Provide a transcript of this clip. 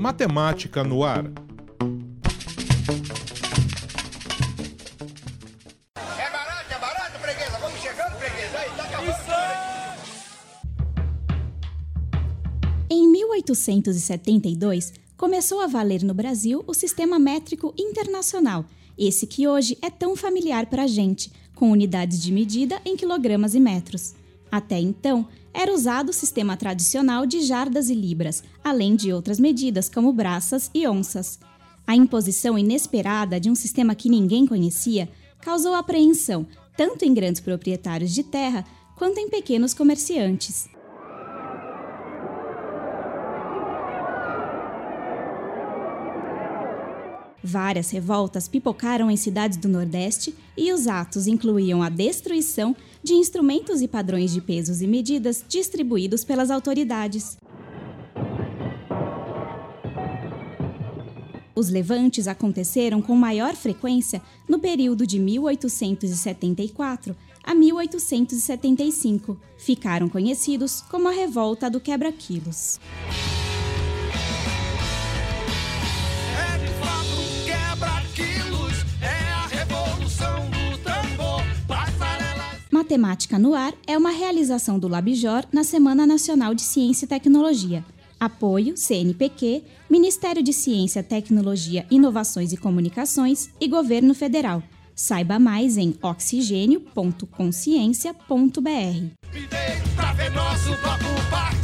Matemática no ar. É barato, é barato, freguesa. Vamos chegando, freguesa. Aí, tá acabando. Em 1872, começou a valer no Brasil o Sistema Métrico Internacional, esse que hoje é tão familiar para a gente, com unidades de medida em quilogramas e metros. Até então, era usado o sistema tradicional de jardas e libras, além de outras medidas como braças e onças. A imposição inesperada de um sistema que ninguém conhecia causou apreensão tanto em grandes proprietários de terra quanto em pequenos comerciantes. Várias revoltas pipocaram em cidades do Nordeste e os atos incluíam a destruição de instrumentos e padrões de pesos e medidas distribuídos pelas autoridades. Os levantes aconteceram com maior frequência no período de 1874 a 1875. Ficaram conhecidos como a Revolta do Quebra-Quilos. Matemática no Ar é uma realização do Labjor na Semana Nacional de Ciência e Tecnologia. Apoio CNPq, Ministério de Ciência, Tecnologia, Inovações e Comunicações e Governo Federal. Saiba mais em oxigênio.consciência.br.